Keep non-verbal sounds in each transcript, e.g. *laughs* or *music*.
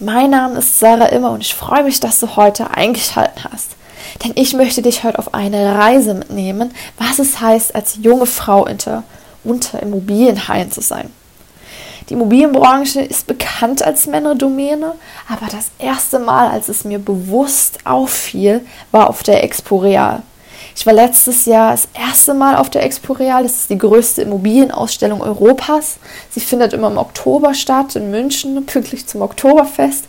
Mein Name ist Sarah Immer und ich freue mich, dass du heute eingeschaltet hast. Denn ich möchte dich heute auf eine Reise mitnehmen, was es heißt, als junge Frau unter, unter Immobilienhaien zu sein. Die Immobilienbranche ist bekannt als Männerdomäne, aber das erste Mal, als es mir bewusst auffiel, war auf der Expo Real. Ich war letztes Jahr das erste Mal auf der Expo Real. Das ist die größte Immobilienausstellung Europas. Sie findet immer im Oktober statt in München, pünktlich zum Oktoberfest.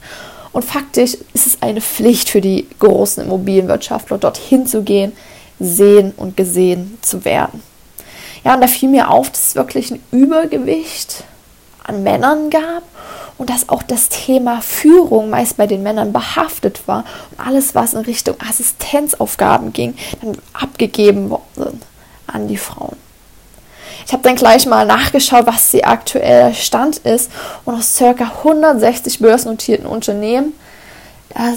Und faktisch ist es eine Pflicht für die großen Immobilienwirtschaftler, dorthin zu gehen, sehen und gesehen zu werden. Ja, und da fiel mir auf, dass es wirklich ein Übergewicht an Männern gab und dass auch das Thema Führung meist bei den Männern behaftet war und alles, was in Richtung Assistenzaufgaben ging, dann abgegeben worden an die Frauen. Ich habe dann gleich mal nachgeschaut, was der aktuelle Stand ist und aus ca. 160 börsennotierten Unternehmen,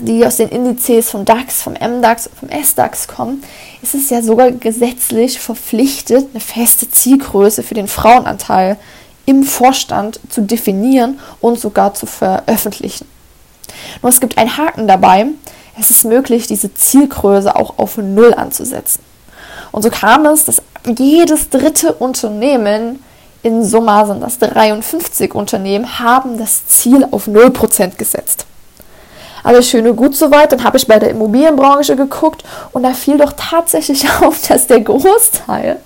die aus den Indizes vom DAX, vom MDAX vom SDAX kommen, ist es ja sogar gesetzlich verpflichtet, eine feste Zielgröße für den Frauenanteil im Vorstand zu definieren und sogar zu veröffentlichen. Nur es gibt einen Haken dabei. Es ist möglich, diese Zielgröße auch auf Null anzusetzen. Und so kam es, dass jedes dritte Unternehmen, in Summe sind das 53 Unternehmen, haben das Ziel auf 0% gesetzt. Alles schön und gut soweit. Dann habe ich bei der Immobilienbranche geguckt und da fiel doch tatsächlich *laughs* auf, dass der Großteil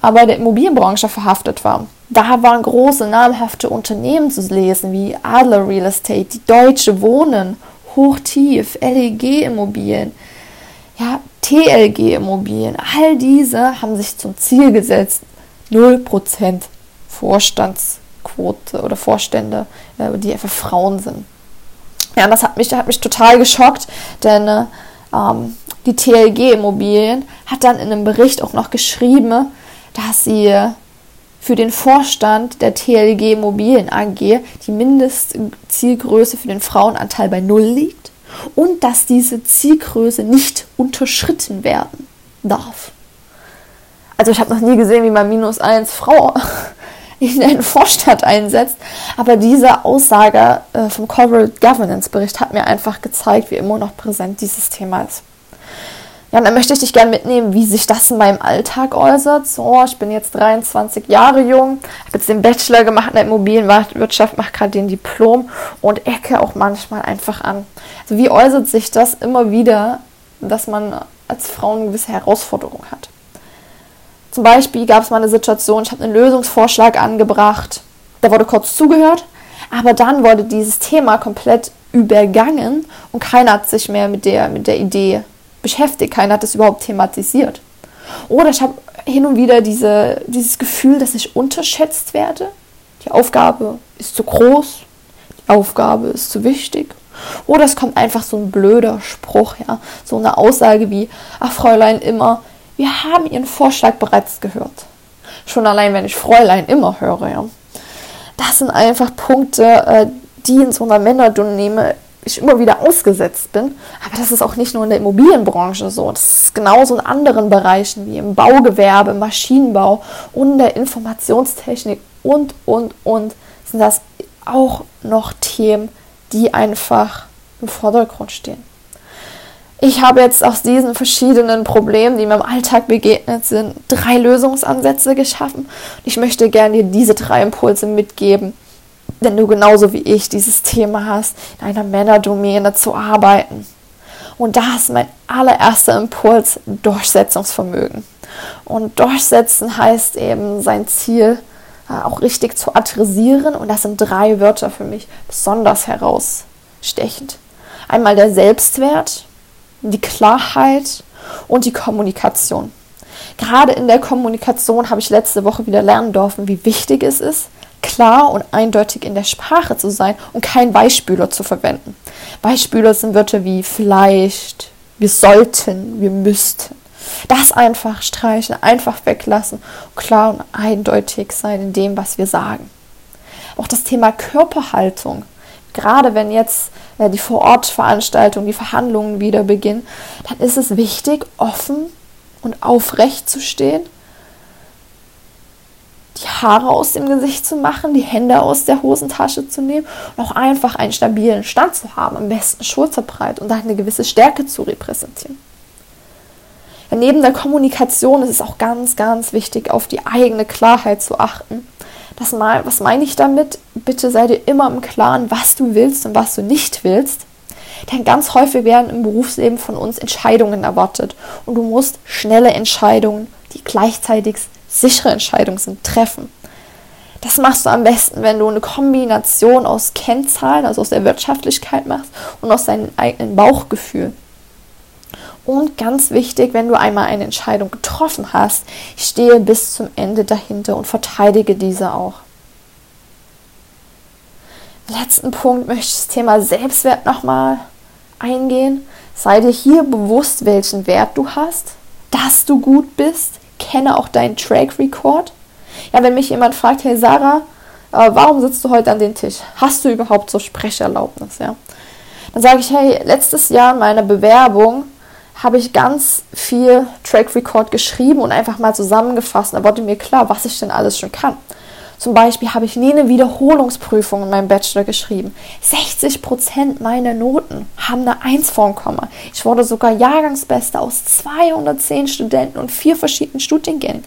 aber der Immobilienbranche verhaftet war. Da waren große namhafte Unternehmen zu lesen, wie Adler Real Estate, die Deutsche Wohnen, Hochtief, LEG Immobilien, ja, TLG Immobilien. All diese haben sich zum Ziel gesetzt, 0% Vorstandsquote oder Vorstände, äh, die einfach Frauen sind. Ja, das hat mich, hat mich total geschockt, denn äh, ähm, die TLG Immobilien hat dann in einem Bericht auch noch geschrieben, dass sie für den Vorstand der TLG Immobilien AG die Mindestzielgröße für den Frauenanteil bei Null liegt und dass diese Zielgröße nicht unterschritten werden darf. Also ich habe noch nie gesehen, wie man minus eins Frau *laughs* in den Vorstand einsetzt, aber diese Aussage äh, vom Corporate Governance Bericht hat mir einfach gezeigt, wie immer noch präsent dieses Thema ist. Ja, dann möchte ich dich gerne mitnehmen, wie sich das in meinem Alltag äußert. So, ich bin jetzt 23 Jahre jung, habe jetzt den Bachelor gemacht in der Immobilienwirtschaft, mache gerade den Diplom und ecke auch manchmal einfach an. Also wie äußert sich das immer wieder, dass man als Frau eine gewisse Herausforderung hat? Zum Beispiel gab es mal eine Situation, ich habe einen Lösungsvorschlag angebracht, da wurde kurz zugehört, aber dann wurde dieses Thema komplett übergangen und keiner hat sich mehr mit der, mit der Idee beschäftigt, keiner hat das überhaupt thematisiert. Oder ich habe hin und wieder diese, dieses Gefühl, dass ich unterschätzt werde. Die Aufgabe ist zu groß, die Aufgabe ist zu wichtig. Oder es kommt einfach so ein blöder Spruch, ja, so eine Aussage wie, ach Fräulein immer, wir haben Ihren Vorschlag bereits gehört. Schon allein, wenn ich Fräulein immer höre, ja. Das sind einfach Punkte, äh, die in so einer Männerdunne ich immer wieder ausgesetzt bin. Aber das ist auch nicht nur in der Immobilienbranche so. Das ist genauso in anderen Bereichen wie im Baugewerbe, im Maschinenbau und der Informationstechnik und, und, und sind das auch noch Themen, die einfach im Vordergrund stehen. Ich habe jetzt aus diesen verschiedenen Problemen, die mir im Alltag begegnet sind, drei Lösungsansätze geschaffen. Ich möchte gerne dir diese drei Impulse mitgeben, wenn du genauso wie ich dieses Thema hast, in einer Männerdomäne zu arbeiten. Und da ist mein allererster Impuls Durchsetzungsvermögen. Und durchsetzen heißt eben sein Ziel äh, auch richtig zu adressieren. Und das sind drei Wörter für mich besonders herausstechend. Einmal der Selbstwert, die Klarheit und die Kommunikation. Gerade in der Kommunikation habe ich letzte Woche wieder lernen dürfen, wie wichtig es ist, klar und eindeutig in der Sprache zu sein und kein Beispieler zu verwenden. Beispieler sind Wörter wie vielleicht, wir sollten, wir müssten. Das einfach streichen, einfach weglassen, klar und eindeutig sein in dem, was wir sagen. Auch das Thema Körperhaltung. Gerade wenn jetzt äh, die Vorortveranstaltung, die Verhandlungen wieder beginnen, dann ist es wichtig, offen und aufrecht zu stehen, die Haare aus dem Gesicht zu machen, die Hände aus der Hosentasche zu nehmen und auch einfach einen stabilen Stand zu haben, am besten schulterbreit und eine gewisse Stärke zu repräsentieren. Neben der Kommunikation ist es auch ganz, ganz wichtig, auf die eigene Klarheit zu achten. Das mal, was meine ich damit? Bitte sei dir immer im Klaren, was du willst und was du nicht willst. Denn ganz häufig werden im Berufsleben von uns Entscheidungen erwartet. Und du musst schnelle Entscheidungen, die gleichzeitig sichere Entscheidungen sind, treffen. Das machst du am besten, wenn du eine Kombination aus Kennzahlen, also aus der Wirtschaftlichkeit machst und aus deinem eigenen Bauchgefühl. Und ganz wichtig, wenn du einmal eine Entscheidung getroffen hast, stehe bis zum Ende dahinter und verteidige diese auch. Letzten Punkt möchte ich das Thema Selbstwert nochmal eingehen. Sei dir hier bewusst, welchen Wert du hast, dass du gut bist. Kenne auch deinen Track Record. Ja, wenn mich jemand fragt, hey Sarah, äh, warum sitzt du heute an den Tisch? Hast du überhaupt so Sprecherlaubnis? Ja? Dann sage ich, hey, letztes Jahr in meiner Bewerbung habe ich ganz viel Track Record geschrieben und einfach mal zusammengefasst. Da wurde mir klar, was ich denn alles schon kann. Zum Beispiel habe ich nie eine Wiederholungsprüfung in meinem Bachelor geschrieben. 60% meiner Noten haben eine 1 vorn Komma. Ich wurde sogar Jahrgangsbeste aus 210 Studenten und vier verschiedenen Studiengängen.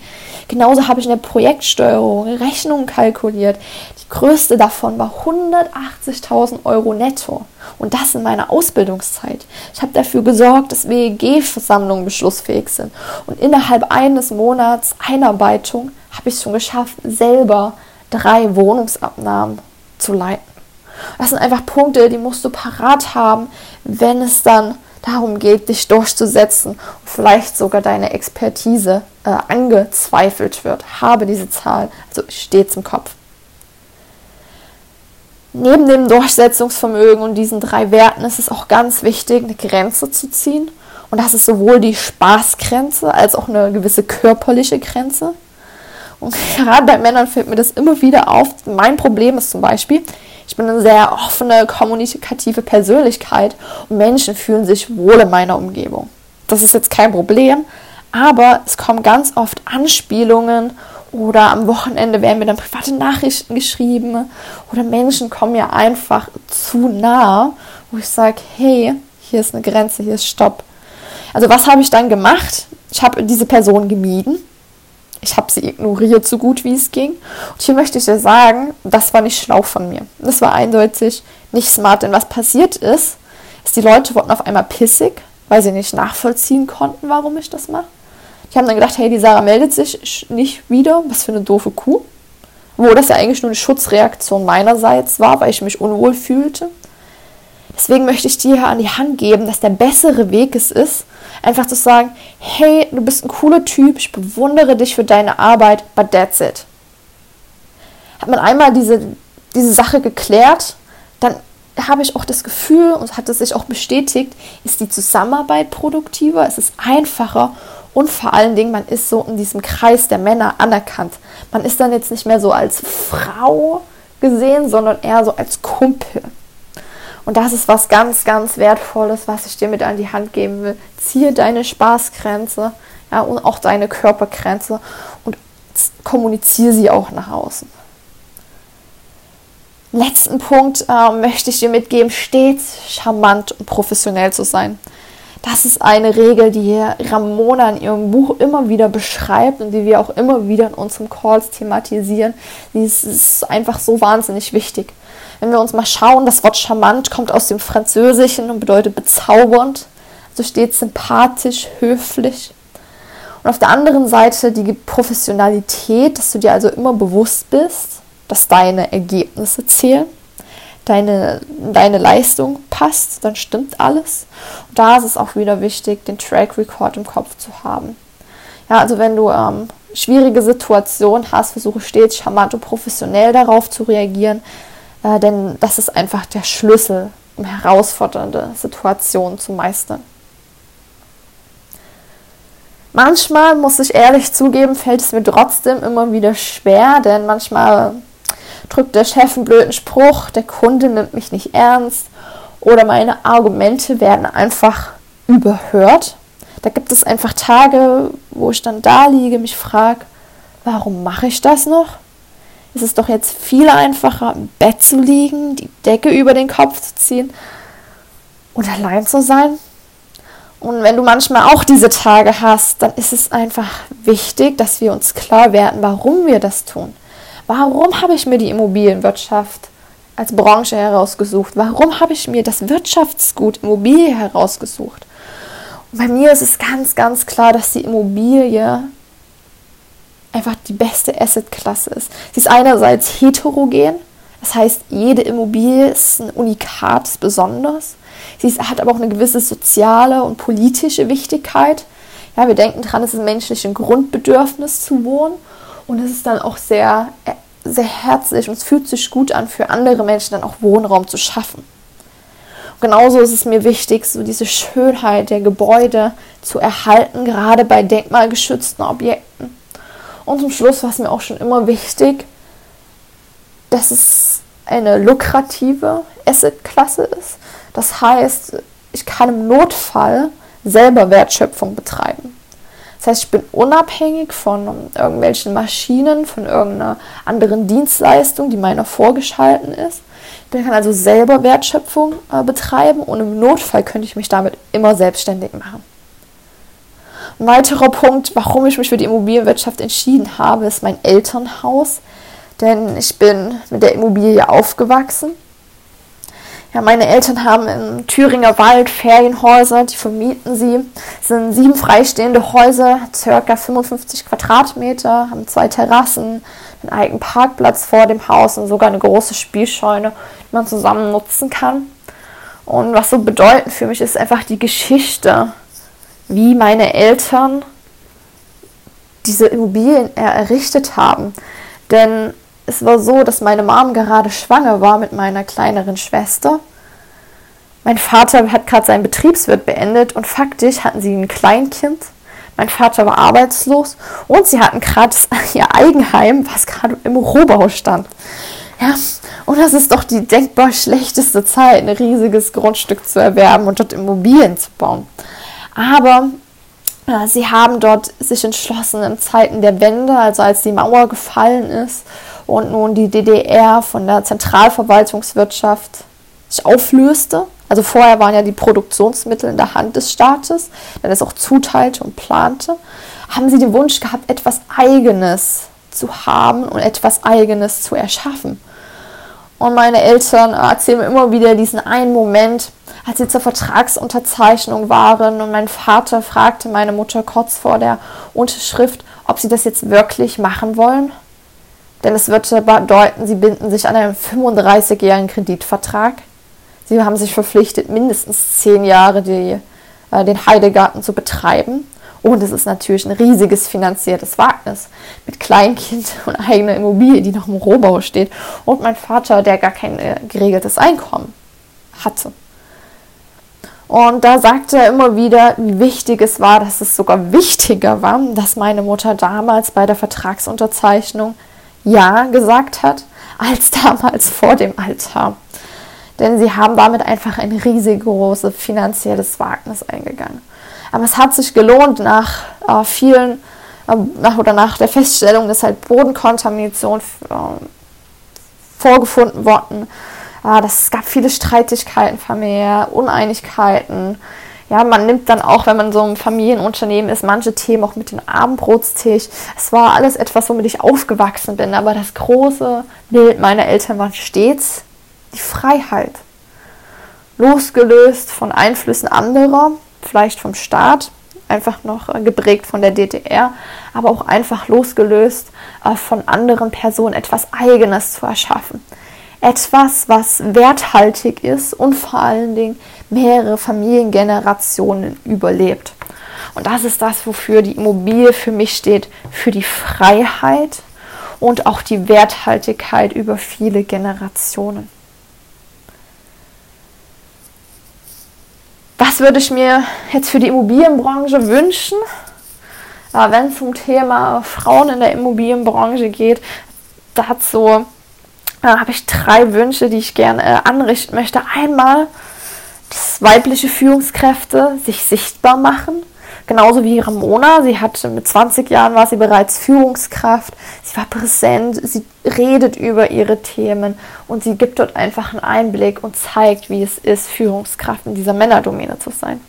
Genauso habe ich in der Projektsteuerung Rechnungen kalkuliert. Die größte davon war 180.000 Euro netto. Und das in meiner Ausbildungszeit. Ich habe dafür gesorgt, dass WEG-Versammlungen beschlussfähig sind. Und innerhalb eines Monats Einarbeitung habe ich es schon geschafft, selber drei Wohnungsabnahmen zu leiten. Das sind einfach Punkte, die musst du parat haben, wenn es dann darum geht, dich durchzusetzen und vielleicht sogar deine Expertise äh, angezweifelt wird. Habe diese Zahl, also stets im Kopf. Neben dem Durchsetzungsvermögen und diesen drei Werten ist es auch ganz wichtig, eine Grenze zu ziehen. Und das ist sowohl die Spaßgrenze als auch eine gewisse körperliche Grenze. Und gerade bei Männern fällt mir das immer wieder auf. Mein Problem ist zum Beispiel, ich bin eine sehr offene, kommunikative Persönlichkeit und Menschen fühlen sich wohl in meiner Umgebung. Das ist jetzt kein Problem, aber es kommen ganz oft Anspielungen oder am Wochenende werden mir dann private Nachrichten geschrieben oder Menschen kommen mir einfach zu nah, wo ich sage, hey, hier ist eine Grenze, hier ist Stopp. Also was habe ich dann gemacht? Ich habe diese Person gemieden. Ich habe sie ignoriert, so gut wie es ging. Und hier möchte ich dir sagen, das war nicht schlau von mir. Das war eindeutig nicht smart, denn was passiert ist, ist, die Leute wurden auf einmal pissig, weil sie nicht nachvollziehen konnten, warum ich das mache. Die haben dann gedacht, hey, die Sarah meldet sich nicht wieder, was für eine doofe Kuh. Wo das ja eigentlich nur eine Schutzreaktion meinerseits war, weil ich mich unwohl fühlte. Deswegen möchte ich dir an die Hand geben, dass der bessere Weg es ist, einfach zu sagen, hey, du bist ein cooler Typ, ich bewundere dich für deine Arbeit, but that's it. Hat man einmal diese, diese Sache geklärt, dann habe ich auch das Gefühl und hat es sich auch bestätigt, ist die Zusammenarbeit produktiver, es ist einfacher und vor allen Dingen, man ist so in diesem Kreis der Männer anerkannt. Man ist dann jetzt nicht mehr so als Frau gesehen, sondern eher so als Kumpel. Und das ist was ganz, ganz Wertvolles, was ich dir mit an die Hand geben will. Ziehe deine Spaßgrenze ja, und auch deine Körpergrenze und kommuniziere sie auch nach außen. Letzten Punkt äh, möchte ich dir mitgeben, stets charmant und professionell zu sein. Das ist eine Regel, die Ramona in ihrem Buch immer wieder beschreibt und die wir auch immer wieder in unseren Calls thematisieren. Die ist einfach so wahnsinnig wichtig. Wenn wir uns mal schauen, das Wort charmant kommt aus dem Französischen und bedeutet bezaubernd. Also steht sympathisch, höflich. Und auf der anderen Seite die Professionalität, dass du dir also immer bewusst bist, dass deine Ergebnisse zählen deine, deine Leistung passt, dann stimmt alles. Und da ist es auch wieder wichtig, den Track Record im Kopf zu haben. Ja, also wenn du ähm, schwierige Situation hast, versuche stets charmant und professionell darauf zu reagieren, äh, denn das ist einfach der Schlüssel, um herausfordernde Situationen zu meistern. Manchmal, muss ich ehrlich zugeben, fällt es mir trotzdem immer wieder schwer, denn manchmal drückt der Chef einen blöden Spruch, der Kunde nimmt mich nicht ernst oder meine Argumente werden einfach überhört. Da gibt es einfach Tage, wo ich dann da liege, mich frage, warum mache ich das noch? Es ist doch jetzt viel einfacher, im Bett zu liegen, die Decke über den Kopf zu ziehen und allein zu sein. Und wenn du manchmal auch diese Tage hast, dann ist es einfach wichtig, dass wir uns klar werden, warum wir das tun. Warum habe ich mir die Immobilienwirtschaft als Branche herausgesucht? Warum habe ich mir das Wirtschaftsgut Immobilie herausgesucht? Und bei mir ist es ganz, ganz klar, dass die Immobilie einfach die beste Assetklasse ist. Sie ist einerseits heterogen, das heißt, jede Immobilie ist ein Unikat, ist besonders. Sie hat aber auch eine gewisse soziale und politische Wichtigkeit. Ja, wir denken dran, es ist ein menschliches Grundbedürfnis zu wohnen und es ist dann auch sehr, sehr herzlich und es fühlt sich gut an, für andere Menschen dann auch Wohnraum zu schaffen. Und genauso ist es mir wichtig, so diese Schönheit der Gebäude zu erhalten, gerade bei denkmalgeschützten Objekten. Und zum Schluss war es mir auch schon immer wichtig, dass es eine lukrative Assetklasse ist. Das heißt, ich kann im Notfall selber Wertschöpfung betreiben. Das heißt, ich bin unabhängig von irgendwelchen Maschinen, von irgendeiner anderen Dienstleistung, die meiner vorgeschalten ist. Ich kann also selber Wertschöpfung äh, betreiben und im Notfall könnte ich mich damit immer selbstständig machen. Ein weiterer Punkt, warum ich mich für die Immobilienwirtschaft entschieden habe, ist mein Elternhaus. Denn ich bin mit der Immobilie aufgewachsen ja, meine Eltern haben im Thüringer Wald Ferienhäuser, die vermieten sie. Es sind sieben freistehende Häuser, circa 55 Quadratmeter, haben zwei Terrassen, einen eigenen Parkplatz vor dem Haus und sogar eine große Spielscheune, die man zusammen nutzen kann. Und was so bedeutend für mich ist einfach die Geschichte, wie meine Eltern diese Immobilien errichtet haben. Denn es war so, dass meine Mom gerade schwanger war mit meiner kleineren Schwester. Mein Vater hat gerade seinen Betriebswirt beendet und faktisch hatten sie ein Kleinkind. Mein Vater war arbeitslos und sie hatten gerade *laughs* ihr Eigenheim, was gerade im Rohbau stand. Ja, und das ist doch die denkbar schlechteste Zeit, ein riesiges Grundstück zu erwerben und dort Immobilien zu bauen. Aber ja, sie haben dort sich entschlossen, in Zeiten der Wende, also als die Mauer gefallen ist und nun die DDR von der Zentralverwaltungswirtschaft sich auflöste. Also vorher waren ja die Produktionsmittel in der Hand des Staates, der das auch zuteilte und plante, haben sie den Wunsch gehabt, etwas Eigenes zu haben und etwas Eigenes zu erschaffen. Und meine Eltern erzählen mir immer wieder diesen einen Moment, als sie zur Vertragsunterzeichnung waren und mein Vater fragte meine Mutter kurz vor der Unterschrift, ob sie das jetzt wirklich machen wollen. Denn es wird bedeuten, sie binden sich an einen 35-jährigen Kreditvertrag. Sie haben sich verpflichtet, mindestens zehn Jahre die, äh, den Heidegarten zu betreiben. Und es ist natürlich ein riesiges finanziertes Wagnis mit Kleinkind *laughs* und eigener Immobilie, die noch im Rohbau steht. Und mein Vater, der gar kein äh, geregeltes Einkommen hatte. Und da sagte er immer wieder, wie wichtig es war, dass es sogar wichtiger war, dass meine Mutter damals bei der Vertragsunterzeichnung Ja gesagt hat, als damals vor dem Altar. Denn sie haben damit einfach ein riesig großes finanzielles Wagnis eingegangen. Aber es hat sich gelohnt nach äh, vielen, äh, nach oder nach der Feststellung, dass halt Bodenkontamination äh, vorgefunden worden. Äh, es gab viele Streitigkeiten familiär, Uneinigkeiten. Ja, man nimmt dann auch, wenn man so ein Familienunternehmen ist, manche Themen auch mit dem Abendbrotstisch. Es war alles etwas, womit ich aufgewachsen bin. Aber das große Bild meiner Eltern war stets die Freiheit. Losgelöst von Einflüssen anderer, vielleicht vom Staat, einfach noch äh, geprägt von der DDR, aber auch einfach losgelöst äh, von anderen Personen etwas Eigenes zu erschaffen. Etwas, was werthaltig ist und vor allen Dingen mehrere Familiengenerationen überlebt. Und das ist das, wofür die Immobilie für mich steht, für die Freiheit und auch die Werthaltigkeit über viele Generationen. Was würde ich mir jetzt für die Immobilienbranche wünschen? Wenn es um Thema Frauen in der Immobilienbranche geht, dazu da habe ich drei Wünsche, die ich gerne äh, anrichten möchte. Einmal, dass weibliche Führungskräfte sich sichtbar machen. Genauso wie Ramona. Sie hat mit 20 Jahren war sie bereits Führungskraft. Sie war präsent. Sie redet über ihre Themen und sie gibt dort einfach einen Einblick und zeigt, wie es ist, Führungskraft in dieser Männerdomäne zu sein.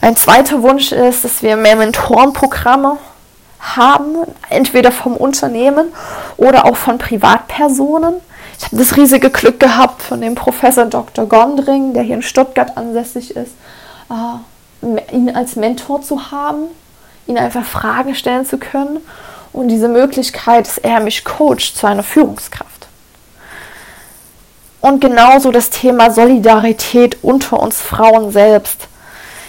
Ein zweiter Wunsch ist, dass wir mehr Mentorenprogramme haben, entweder vom Unternehmen oder auch von Privatpersonen. Ich habe das riesige Glück gehabt, von dem Professor Dr. Gondring, der hier in Stuttgart ansässig ist, äh, ihn als Mentor zu haben, ihn einfach Fragen stellen zu können und diese Möglichkeit, dass er mich coacht zu einer Führungskraft. Und genauso das Thema Solidarität unter uns Frauen selbst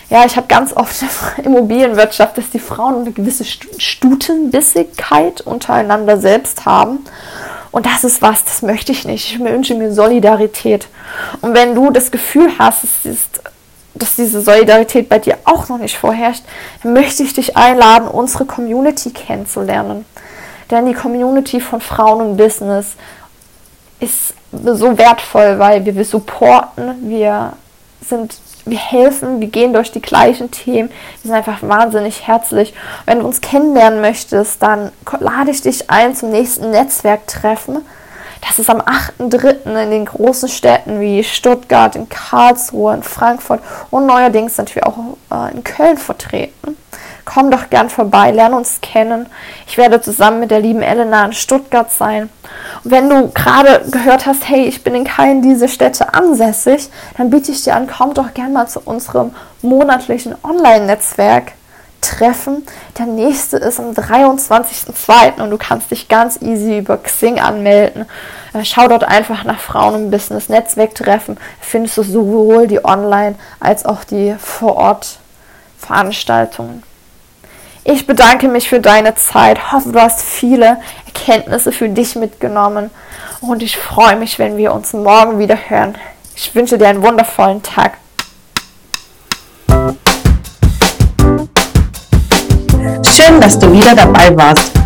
ja, ich habe ganz oft in der Immobilienwirtschaft, dass die Frauen eine gewisse Stutenbissigkeit untereinander selbst haben. Und das ist was, das möchte ich nicht. Ich wünsche mir Solidarität. Und wenn du das Gefühl hast, ist, dass diese Solidarität bei dir auch noch nicht vorherrscht, dann möchte ich dich einladen, unsere Community kennenzulernen. Denn die Community von Frauen im Business ist so wertvoll, weil wir, supporten, wir sind wir helfen, wir gehen durch die gleichen Themen. Wir sind einfach wahnsinnig herzlich. Wenn du uns kennenlernen möchtest, dann lade ich dich ein zum nächsten Netzwerktreffen. Das ist am 8.3. in den großen Städten wie Stuttgart, in Karlsruhe, in Frankfurt und neuerdings wir auch äh, in Köln vertreten. Komm doch gern vorbei, lerne uns kennen. Ich werde zusammen mit der lieben Elena in Stuttgart sein. Und wenn du gerade gehört hast, hey, ich bin in keinen dieser Städte ansässig, dann biete ich dir an, komm doch gern mal zu unserem monatlichen Online-Netzwerk. Treffen. Der nächste ist am 23.02. und du kannst dich ganz easy über Xing anmelden. Äh, schau dort einfach nach Frauen im Business Netzwerktreffen. Findest du sowohl die Online- als auch die Vor-Ort-Veranstaltungen. Ich bedanke mich für deine Zeit, hoffe, du hast viele Erkenntnisse für dich mitgenommen und ich freue mich, wenn wir uns morgen wieder hören. Ich wünsche dir einen wundervollen Tag. Schön, dass du wieder dabei warst.